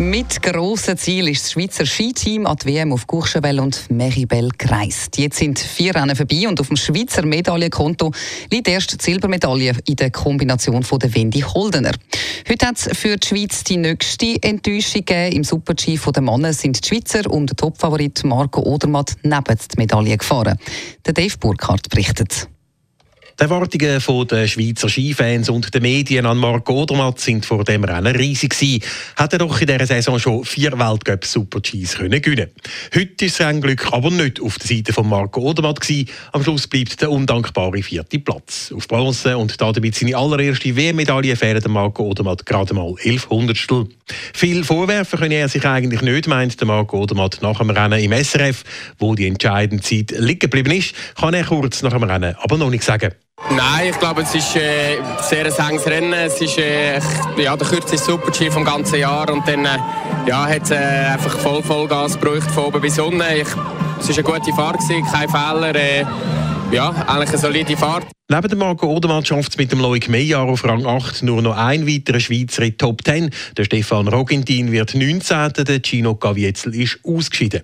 Mit grossen Ziel ist das Schweizer Skiteam an die WM auf Courchevel und Meribel gereist. Jetzt sind vier Rennen vorbei und auf dem Schweizer Medaillenkonto liegt erst die Silbermedaille in der Kombination von der Wendy Holdener. Heute hat es für die Schweiz die nächste Enttäuschung gegeben. Im Super-G der Männer sind die Schweizer und der Topfavorit Marco Odermatt neben die Medaille gefahren. Der Dave Burkhardt berichtet. Die Erwartungen der Schweizer Skifans und der Medien an Marco Odermatt sind vor dem Rennen riesig gewesen. Hat er doch in dieser Saison schon vier Weltcup Super Gs können gewinnen. Heute ist sein Glück aber nicht auf der Seite von Marco Odermatt gewesen. Am Schluss bleibt der undankbare vierte Platz. Auf Bronze und damit seine allererste WM-Medaille fehlen Marco Odermatt gerade mal elf Hundertstel. Viel vorwerfen können er sich eigentlich nicht, meint der Marco Odermatt nach dem Rennen im SRF, wo die entscheidende Zeit liegen geblieben ist, kann er kurz nach dem Rennen aber noch nicht sagen. Nein, ich glaube, es ist äh, sehr ein enges Rennen. Es ist äh, ja, der kürzeste Super-G vom ganzen Jahr und dann äh, ja, hat es äh, einfach voll Vollgas gebraucht von oben bis unten. Ich, es war eine gute Fahrt, kein Fehler. Äh, ja, eigentlich eine solide Fahrt. Neben der Marco Odermann schafft es mit dem Loic Meyer auf Rang 8 nur noch ein weiterer Schweizer in Top 10. Der Stefan Rogentin wird 19. Der Gino Gavietzel ist ausgeschieden.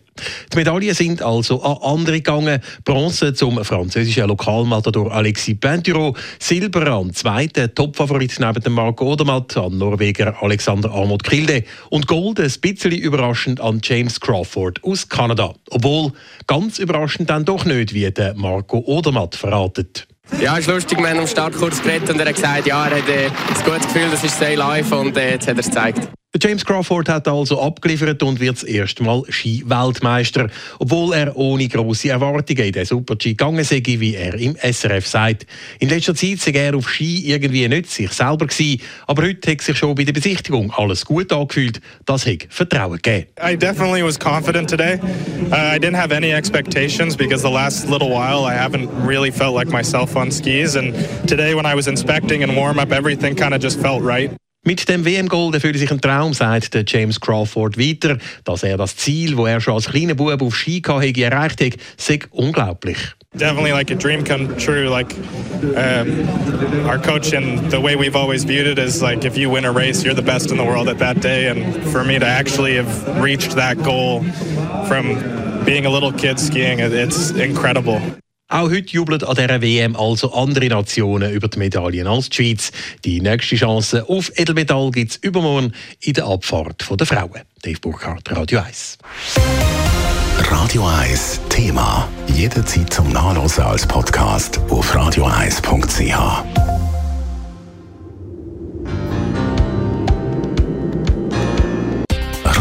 Die Medaillen sind also an andere gegangen. Bronze zum französischen Lokalmatador Alexis Pinturo, Silber an zweiten Topfavorit neben dem Marco Odermatt, an Norweger Alexander Arnold Kilde und Gold ein bisschen überraschend an James Crawford aus Kanada. Obwohl ganz überraschend dann doch nicht, wie der Marco Odermatt verratet. Ja, es ist lustig, wir haben am Start kurz geredet und er hat gesagt, ja, er hat äh, ein gutes Gefühl, das ist Stay Live und äh, jetzt hat er es gezeigt. James Crawford hat also abgeliefert und wird das erste Mal Ski-Weltmeister, obwohl er ohne grosse Erwartungen in den Super-G gegangen sei, wie er im SRF sagt. In letzter Zeit sei er auf Ski irgendwie nicht sich selber gewesen, aber heute hat sich schon bei der Besichtigung alles gut angefühlt. Das hat Vertrauen gegeben. I definitely was confident today. Uh, I didn't have any expectations because the last little while I haven't really felt like myself on skis and today when I was inspecting and warm up everything kind of just felt right. Mit dem WM-Gold erfüllt sich ein Traum, sagt der James Crawford weiter. Dass er das Ziel, das er schon als kleiner Bub auf Ski hatte, erreicht hat, sei unglaublich. Definitely like a dream come true. Like um, our coach and the way we've always viewed it is like if you win a race, you're the best in the world at that day. And for me to actually have reached that goal from being a little kid skiing, it's incredible. Auch heute jubeln an dieser WM also andere Nationen über die Medaillen als die Schweiz. Die nächste Chance auf Edelmetall gibt es übermorgen in der Abfahrt der Frauen. Dave Burkhardt, Radio 1. Radio 1 Thema. Jederzeit zum Nachlesen als Podcast auf radio1.ch.